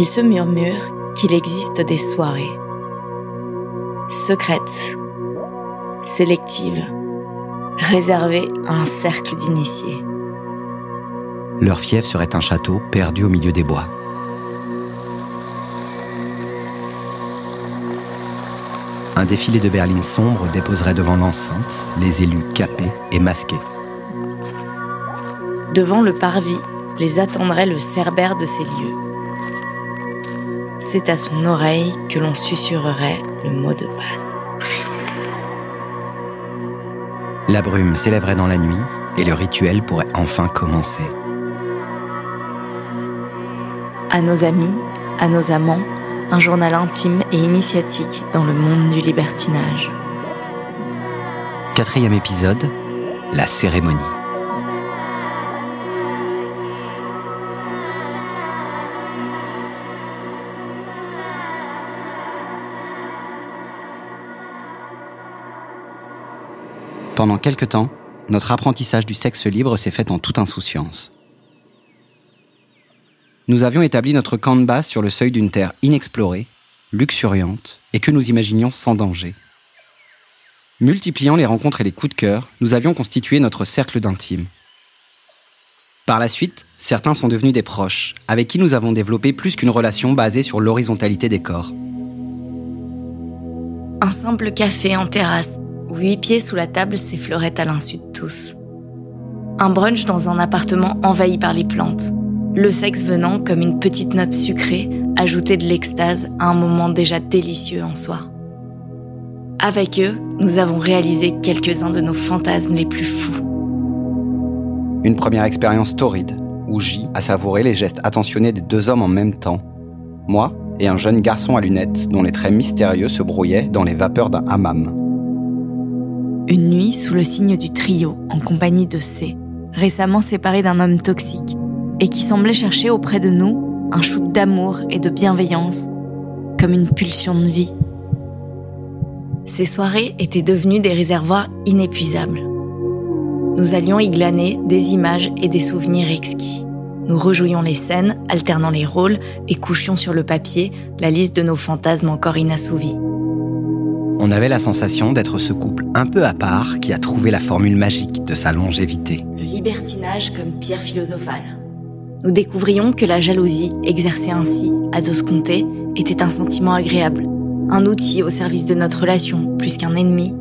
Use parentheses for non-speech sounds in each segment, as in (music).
Il se murmure qu'il existe des soirées secrètes, sélectives, réservées à un cercle d'initiés. Leur fief serait un château perdu au milieu des bois. Un défilé de berlines sombres déposerait devant l'enceinte les élus capés et masqués. Devant le parvis, les attendrait le cerbère de ces lieux. C'est à son oreille que l'on susurrerait le mot de passe. La brume s'élèverait dans la nuit et le rituel pourrait enfin commencer. À nos amis, à nos amants, un journal intime et initiatique dans le monde du libertinage. Quatrième épisode, la cérémonie. Pendant quelque temps, notre apprentissage du sexe libre s'est fait en toute insouciance nous avions établi notre camp de base sur le seuil d'une terre inexplorée, luxuriante, et que nous imaginions sans danger. Multipliant les rencontres et les coups de cœur, nous avions constitué notre cercle d'intimes. Par la suite, certains sont devenus des proches, avec qui nous avons développé plus qu'une relation basée sur l'horizontalité des corps. Un simple café en terrasse, huit pieds sous la table s'effleuraient à l'insu de tous. Un brunch dans un appartement envahi par les plantes le sexe venant comme une petite note sucrée, ajouter de l'extase à un moment déjà délicieux en soi. Avec eux, nous avons réalisé quelques-uns de nos fantasmes les plus fous. Une première expérience torride, où J a savouré les gestes attentionnés des deux hommes en même temps. Moi et un jeune garçon à lunettes dont les traits mystérieux se brouillaient dans les vapeurs d'un hammam. Une nuit sous le signe du trio, en compagnie de C, récemment séparé d'un homme toxique, et qui semblait chercher auprès de nous un shoot d'amour et de bienveillance, comme une pulsion de vie. Ces soirées étaient devenues des réservoirs inépuisables. Nous allions y glaner des images et des souvenirs exquis. Nous rejouions les scènes, alternant les rôles et couchions sur le papier la liste de nos fantasmes encore inassouvis. On avait la sensation d'être ce couple un peu à part qui a trouvé la formule magique de sa longévité. Le libertinage comme pierre philosophale nous découvrions que la jalousie, exercée ainsi, à dos comptés, était un sentiment agréable, un outil au service de notre relation plus qu'un ennemi,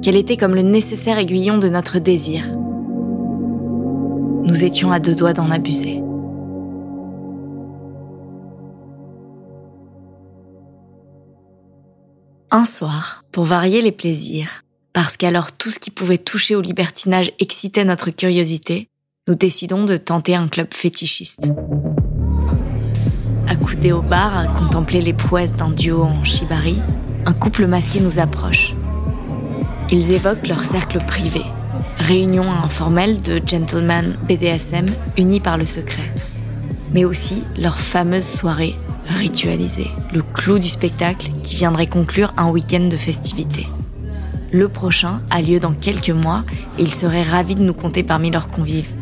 qu'elle était comme le nécessaire aiguillon de notre désir. Nous étions à deux doigts d'en abuser. Un soir, pour varier les plaisirs, parce qu'alors tout ce qui pouvait toucher au libertinage excitait notre curiosité, nous décidons de tenter un club fétichiste. Accoudés au bar à contempler les prouesses d'un duo en shibari, un couple masqué nous approche. Ils évoquent leur cercle privé, réunion informelle de gentlemen BDSM unis par le secret, mais aussi leur fameuse soirée ritualisée, le clou du spectacle qui viendrait conclure un week-end de festivités. Le prochain a lieu dans quelques mois et ils seraient ravis de nous compter parmi leurs convives.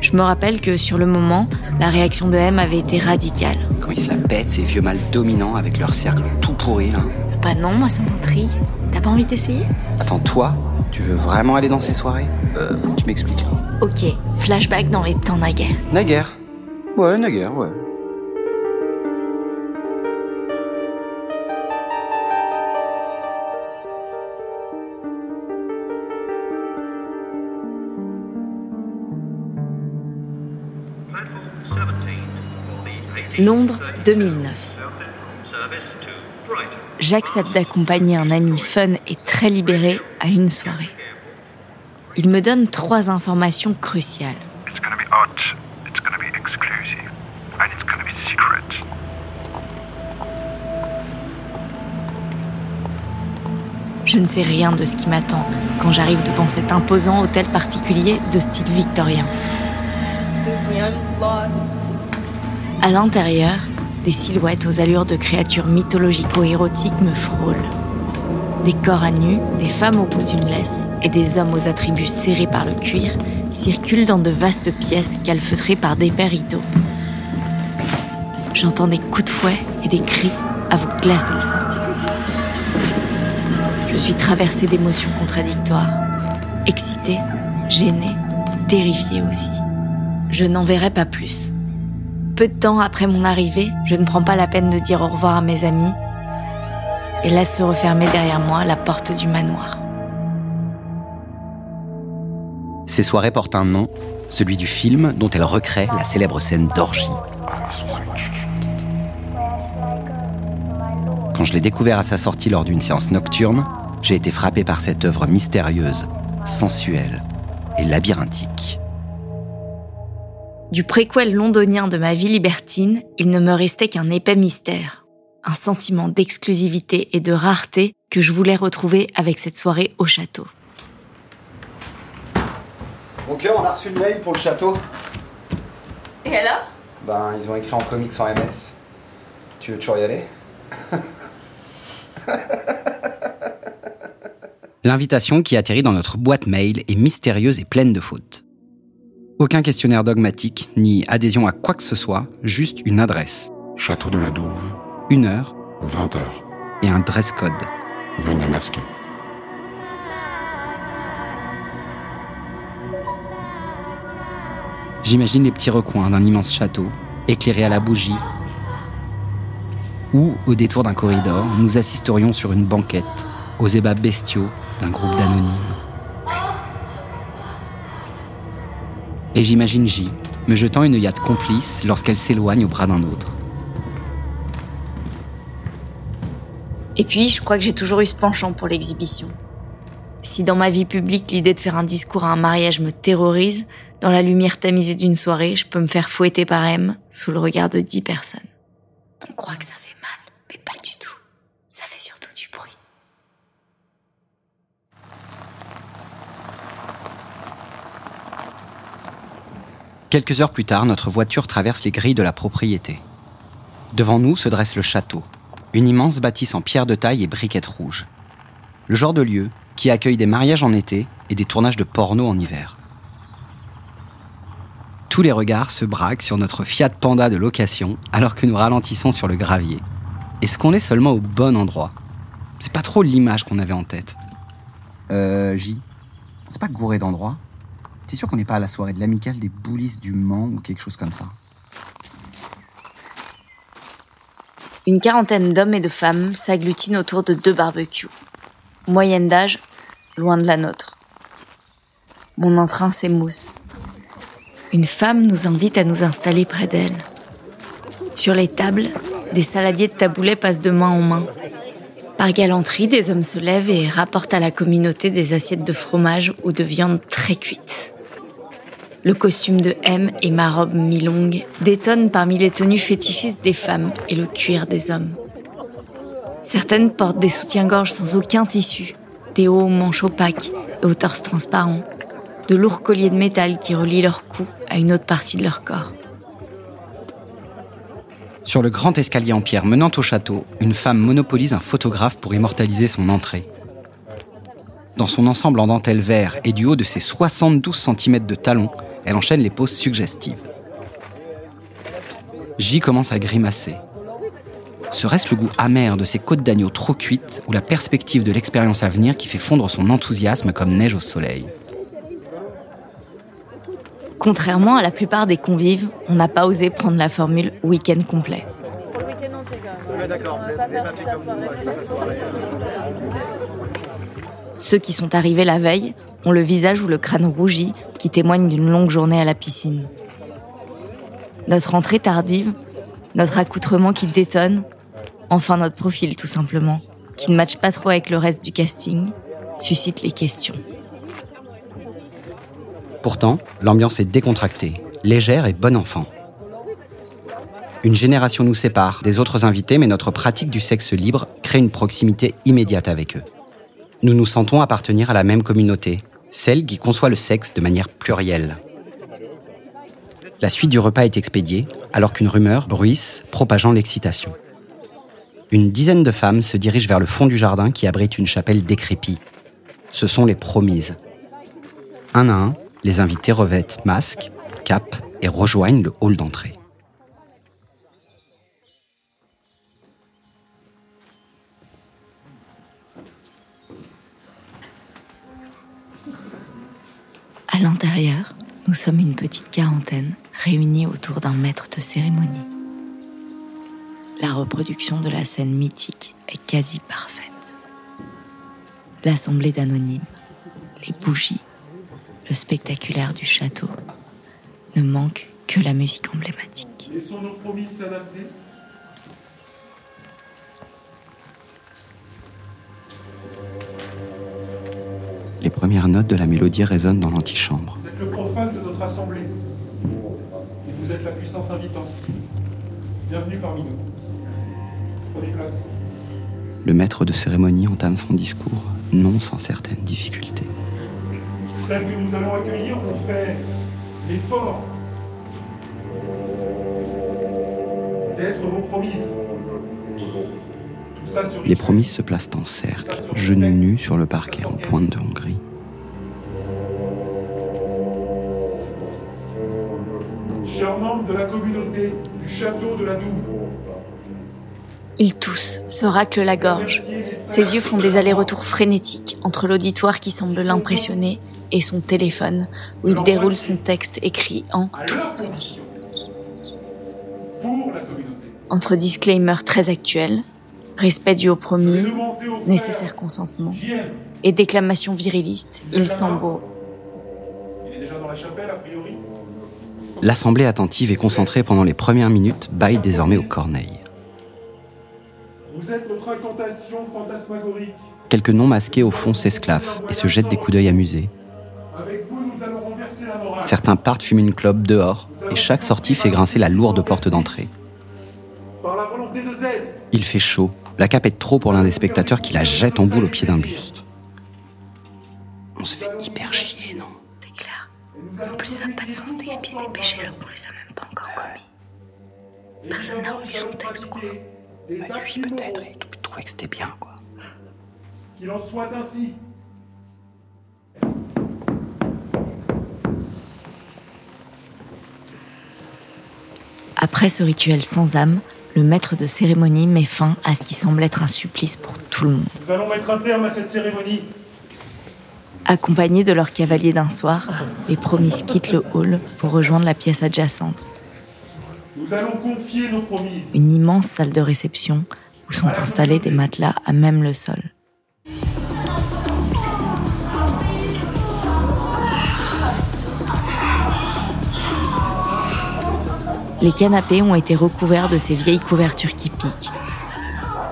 Je me rappelle que sur le moment, la réaction de M avait été radicale. Quand ils se la pètent, ces vieux mâles dominants avec leur cercle tout pourri là. Bah non, moi ça m'intrigue. T'as pas envie d'essayer? Attends, toi, tu veux vraiment aller dans ces soirées? Euh, faut que tu m'expliques. Ok, flashback dans les temps naguère. Naguère Ouais, naguère, ouais. Londres 2009. J'accepte d'accompagner un ami fun et très libéré à une soirée. Il me donne trois informations cruciales. Je ne sais rien de ce qui m'attend quand j'arrive devant cet imposant hôtel particulier de style victorien. À l'intérieur, des silhouettes aux allures de créatures mythologico-érotiques me frôlent. Des corps à nu, des femmes au bout d'une laisse et des hommes aux attributs serrés par le cuir circulent dans de vastes pièces calfeutrées par d'épais rideaux. j'entends des coups de fouet et des cris à vous glacer le sang. Je suis traversée d'émotions contradictoires, excitée, gênée, terrifiée aussi. Je n'en verrai pas plus. Peu de temps après mon arrivée, je ne prends pas la peine de dire au revoir à mes amis et laisse se refermer derrière moi la porte du manoir. Ces soirées portent un nom, celui du film dont elle recrée la célèbre scène d'orgie. Quand je l'ai découvert à sa sortie lors d'une séance nocturne, j'ai été frappé par cette œuvre mystérieuse, sensuelle et labyrinthique. Du préquel londonien de ma vie libertine, il ne me restait qu'un épais mystère, un sentiment d'exclusivité et de rareté que je voulais retrouver avec cette soirée au château. Ok, on a reçu le mail pour le château. Et alors? Ben, ils ont écrit en comics en MS. Tu veux toujours y aller? L'invitation qui atterrit dans notre boîte mail est mystérieuse et pleine de fautes. Aucun questionnaire dogmatique, ni adhésion à quoi que ce soit, juste une adresse. Château de la Douve, Une heure 20 heures. et un dress code. Venez masquer. J'imagine les petits recoins d'un immense château, éclairés à la bougie, ou, au détour d'un corridor, nous assisterions sur une banquette aux ébats bestiaux d'un groupe d'anonymes. Et j'imagine J me jetant une œillade complice lorsqu'elle s'éloigne au bras d'un autre. Et puis, je crois que j'ai toujours eu ce penchant pour l'exhibition. Si dans ma vie publique, l'idée de faire un discours à un mariage me terrorise, dans la lumière tamisée d'une soirée, je peux me faire fouetter par M sous le regard de dix personnes. On croit que ça fait mal, mais pas du tout. Ça fait surtout du bruit. Quelques heures plus tard, notre voiture traverse les grilles de la propriété. Devant nous se dresse le château, une immense bâtisse en pierre de taille et briquettes rouges. Le genre de lieu qui accueille des mariages en été et des tournages de porno en hiver. Tous les regards se braquent sur notre Fiat Panda de location alors que nous ralentissons sur le gravier. Est-ce qu'on est seulement au bon endroit? C'est pas trop l'image qu'on avait en tête. Euh, J. C'est pas gouré d'endroit T'es sûr qu'on n'est pas à la soirée de l'amicale des boulisses du Mans ou quelque chose comme ça Une quarantaine d'hommes et de femmes s'agglutinent autour de deux barbecues. Moyenne d'âge, loin de la nôtre. Mon entrain s'émousse. Une femme nous invite à nous installer près d'elle. Sur les tables, des saladiers de taboulets passent de main en main. Par galanterie, des hommes se lèvent et rapportent à la communauté des assiettes de fromage ou de viande très cuite. Le costume de M et ma robe mi-longue détonnent parmi les tenues fétichistes des femmes et le cuir des hommes. Certaines portent des soutiens-gorge sans aucun tissu, des hauts manches opaques et aux torses transparents, de lourds colliers de métal qui relient leur cou à une autre partie de leur corps. Sur le grand escalier en pierre menant au château, une femme monopolise un photographe pour immortaliser son entrée. Dans son ensemble en dentelle vert et du haut de ses 72 cm de talons, elle enchaîne les poses suggestives. J commence à grimacer. Serait-ce le goût amer de ces côtes d'agneau trop cuites ou la perspective de l'expérience à venir qui fait fondre son enthousiasme comme neige au soleil? Contrairement à la plupart des convives, on n'a pas osé prendre la formule week-end complet. Ceux qui sont arrivés la veille ont le visage ou le crâne rougi qui témoigne d'une longue journée à la piscine. Notre entrée tardive, notre accoutrement qui détonne, enfin notre profil tout simplement, qui ne matche pas trop avec le reste du casting, suscite les questions. Pourtant, l'ambiance est décontractée, légère et bon enfant. Une génération nous sépare des autres invités, mais notre pratique du sexe libre crée une proximité immédiate avec eux. Nous nous sentons appartenir à la même communauté, celle qui conçoit le sexe de manière plurielle. La suite du repas est expédiée, alors qu'une rumeur bruisse, propageant l'excitation. Une dizaine de femmes se dirigent vers le fond du jardin qui abrite une chapelle décrépie. Ce sont les promises. Un à un, les invités revêtent masque, cape et rejoignent le hall d'entrée. L'intérieur, nous sommes une petite quarantaine réunie autour d'un maître de cérémonie. La reproduction de la scène mythique est quasi parfaite. L'assemblée d'anonymes, les bougies, le spectaculaire du château, ne manque que la musique emblématique. Laissons nos promis s'adapter? Premières notes de la mélodie résonnent dans l'antichambre. Vous êtes le profane de notre assemblée. Et vous êtes la puissance invitante. Bienvenue parmi nous. Prenez place. Le maître de cérémonie entame son discours, non sans certaines difficultés. Celles que nous allons accueillir ont fait l'effort d'être vos promises. Les promises se placent en cercle, genoux nus sur le parquet en pointe de Hongrie. Chers membres de la communauté du château de la Douve, Il tousse, se racle la gorge. Ses yeux font des allers-retours frénétiques entre l'auditoire qui semble l'impressionner et son téléphone où il déroule son texte écrit en la communauté. entre disclaimers très actuels, respect dû aux promises, nécessaire consentement et déclamation viriliste, il sent beau. Il est déjà dans la chapelle, a priori L'assemblée attentive et concentrée pendant les premières minutes baille désormais aux corneilles. Vous êtes notre incantation fantasmagorique. Quelques noms masqués au fond s'esclaffent et se jettent des coups d'œil amusés. Avec vous, nous allons renverser la morale. Certains partent fumer une clope dehors et chaque sortie fait grincer la lourde porte d'entrée. Par la volonté de Z, Il fait chaud, la cape est trop pour l'un des spectateurs qui la jette en boule au pied d'un buste. On se fait hyper chier, non? En plus, ça n'a pas de sens d'expier des péchés alors qu'on les a même pas encore commis. Personne n'a relu son texte, quoi. Bah, lui, peut-être, il trouvait que c'était bien, quoi. Qu'il en soit ainsi. Après ce rituel sans âme, le maître de cérémonie met fin à ce qui semble être un supplice pour tout le monde. Nous allons mettre un terme à cette cérémonie. Accompagnés de leur cavalier d'un soir, les promises quittent le hall pour rejoindre la pièce adjacente, Nous allons confier nos promises. une immense salle de réception où sont installés des matelas à même le sol. Les canapés ont été recouverts de ces vieilles couvertures qui piquent.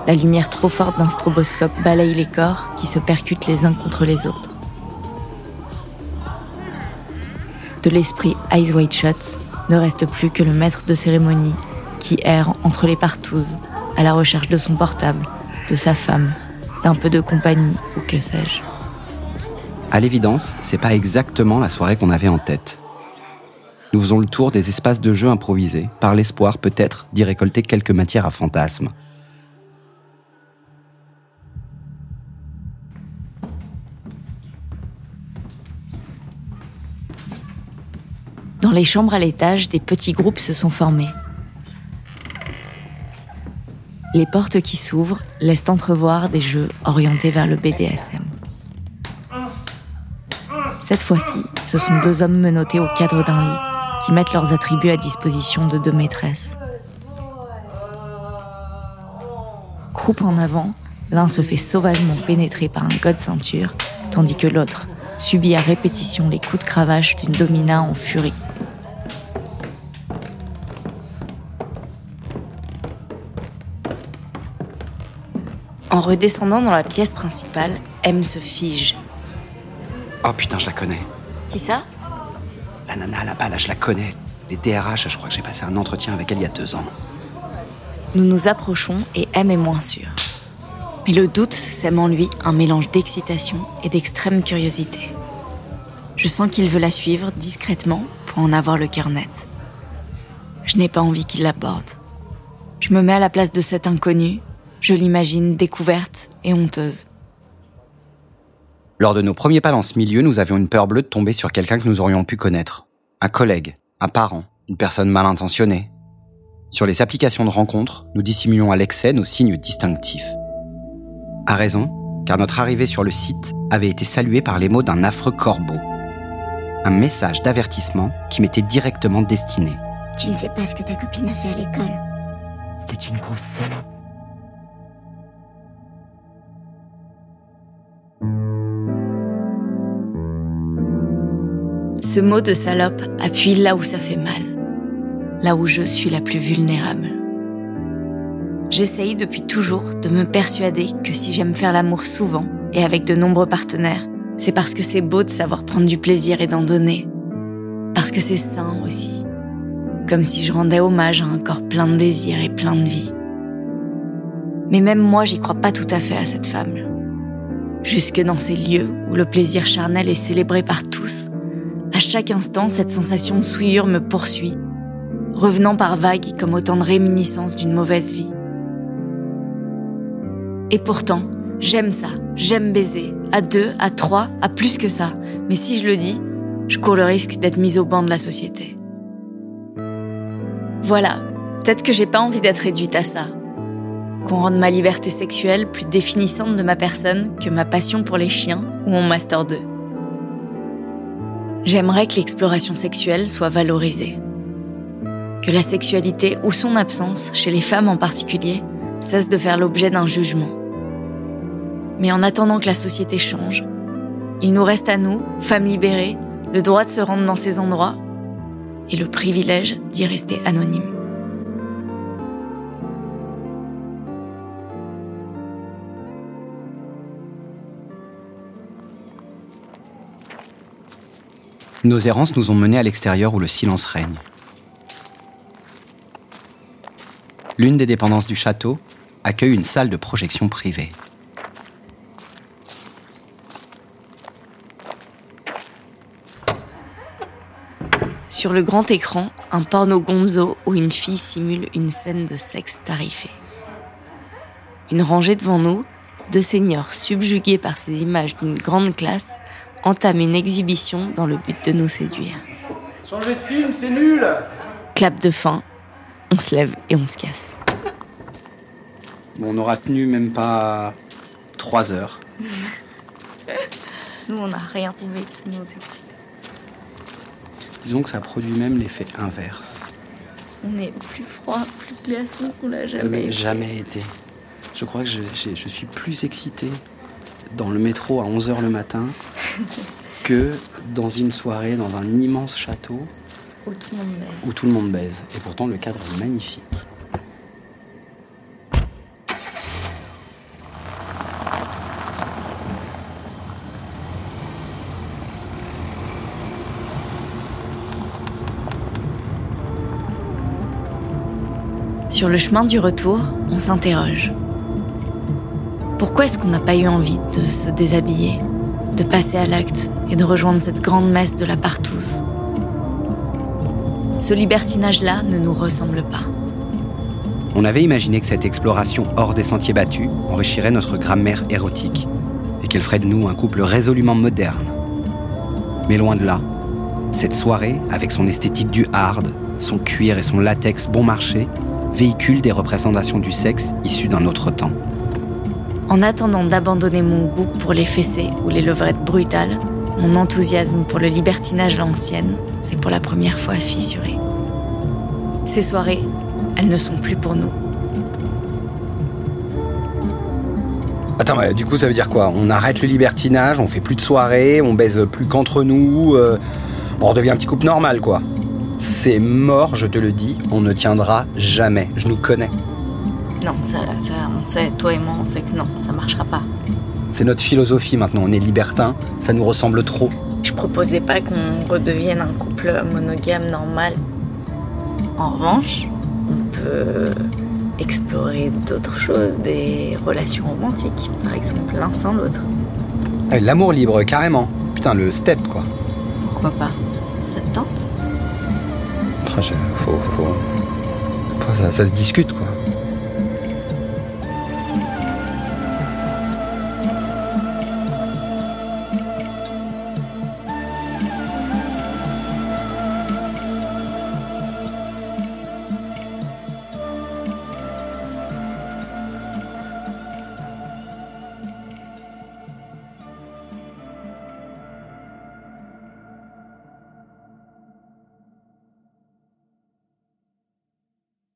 La lumière trop forte d'un stroboscope balaye les corps qui se percutent les uns contre les autres. L'esprit Eyes Wide Shut ne reste plus que le maître de cérémonie qui erre entre les partouzes à la recherche de son portable, de sa femme, d'un peu de compagnie ou que sais-je. À l'évidence, c'est pas exactement la soirée qu'on avait en tête. Nous faisons le tour des espaces de jeu improvisés, par l'espoir peut-être d'y récolter quelques matières à fantasmes. Dans les chambres à l'étage, des petits groupes se sont formés. Les portes qui s'ouvrent laissent entrevoir des jeux orientés vers le BDSM. Cette fois-ci, ce sont deux hommes menottés au cadre d'un lit qui mettent leurs attributs à disposition de deux maîtresses. Croupe en avant, l'un se fait sauvagement pénétrer par un god ceinture, tandis que l'autre subit à répétition les coups de cravache d'une domina en furie. En redescendant dans la pièce principale, M se fige. Oh putain, je la connais. Qui ça? La nana là-bas, là, je la connais. Les DRH, je crois que j'ai passé un entretien avec elle il y a deux ans. Nous nous approchons et M est moins sûr. Mais le doute sème en lui un mélange d'excitation et d'extrême curiosité. Je sens qu'il veut la suivre discrètement pour en avoir le cœur net. Je n'ai pas envie qu'il l'aborde. Je me mets à la place de cette inconnue, je l'imagine découverte et honteuse. Lors de nos premiers pas dans ce milieu, nous avions une peur bleue de tomber sur quelqu'un que nous aurions pu connaître. Un collègue, un parent, une personne mal intentionnée. Sur les applications de rencontres, nous dissimulions à l'excès nos signes distinctifs. À raison, car notre arrivée sur le site avait été saluée par les mots d'un affreux corbeau. un message d'avertissement qui m'était directement destiné. Tu ne sais pas ce que ta copine a fait à l'école. C'était une grosse salope. Ce mot de salope appuie là où ça fait mal, là où je suis la plus vulnérable. J'essaye depuis toujours de me persuader que si j'aime faire l'amour souvent et avec de nombreux partenaires, c'est parce que c'est beau de savoir prendre du plaisir et d'en donner. Parce que c'est sain aussi. Comme si je rendais hommage à un corps plein de désir et plein de vie. Mais même moi, j'y crois pas tout à fait à cette femme. Jusque dans ces lieux où le plaisir charnel est célébré par tous, à chaque instant, cette sensation de souillure me poursuit, revenant par vagues comme autant de réminiscences d'une mauvaise vie. Et pourtant, j'aime ça, j'aime baiser, à deux, à trois, à plus que ça. Mais si je le dis, je cours le risque d'être mise au banc de la société. Voilà, peut-être que j'ai pas envie d'être réduite à ça. Qu'on rende ma liberté sexuelle plus définissante de ma personne que ma passion pour les chiens ou mon master 2. J'aimerais que l'exploration sexuelle soit valorisée. Que la sexualité ou son absence, chez les femmes en particulier, cesse de faire l'objet d'un jugement. Mais en attendant que la société change, il nous reste à nous, femmes libérées, le droit de se rendre dans ces endroits et le privilège d'y rester anonyme. Nos errances nous ont menés à l'extérieur où le silence règne. L'une des dépendances du château accueille une salle de projection privée. Sur le grand écran, un porno gonzo où une fille simule une scène de sexe tarifé. Une rangée devant nous, deux seigneurs subjugués par ces images d'une grande classe entament une exhibition dans le but de nous séduire. Changer de film, c'est nul Clap de fin, on se lève et on se casse. Bon, on aura tenu même pas trois heures. (laughs) Nous, on n'a rien trouvé qui nous excite. Disons que ça produit même l'effet inverse. On est plus froid, plus glaçon qu'on l'a jamais Mais été. jamais été. Je crois que je, je- je suis plus excité dans le métro à 11h le matin (laughs) que dans une soirée dans un immense château Où tout le monde baise. où tout le monde baise. Et pourtant, le cadre est magnifique. Sur le chemin du retour, on s'interroge. Pourquoi est-ce qu'on n'a pas eu envie de se déshabiller, de passer à l'acte et de rejoindre cette grande messe de la partouze Ce libertinage-là ne nous ressemble pas. On avait imaginé que cette exploration hors des sentiers battus enrichirait notre grammaire érotique et qu'elle ferait de nous un couple résolument moderne. Mais loin de là, cette soirée, avec son esthétique du hard, son cuir et son latex bon marché, véhicule des représentations du sexe issues d'un autre temps. En attendant d'abandonner mon goût pour les fessées ou les levrettes brutales, mon enthousiasme pour le libertinage à l'ancienne s'est pour la première fois fissuré. Ces soirées, elles ne sont plus pour nous. Attends, mais du coup, ça veut dire quoi? On arrête le libertinage, on fait plus de soirées, on baise plus qu'entre nous, euh, on redevient un petit couple normal, quoi. C'est mort, je te le dis, on ne tiendra jamais. Je nous connais. Non, ça, ça, on sait, toi et moi, on sait que non, ça marchera pas. C'est notre philosophie maintenant, on est libertin, ça nous ressemble trop. Je proposais pas qu'on redevienne un couple monogame normal. En revanche, on peut explorer d'autres choses, des relations romantiques, par exemple, l'un sans l'autre. Ah, L'amour libre, carrément. Putain, le step, quoi. Pourquoi pas? Ça te tente? Ah, je- faut, faut- faut- Ça, ça se discute, quoi.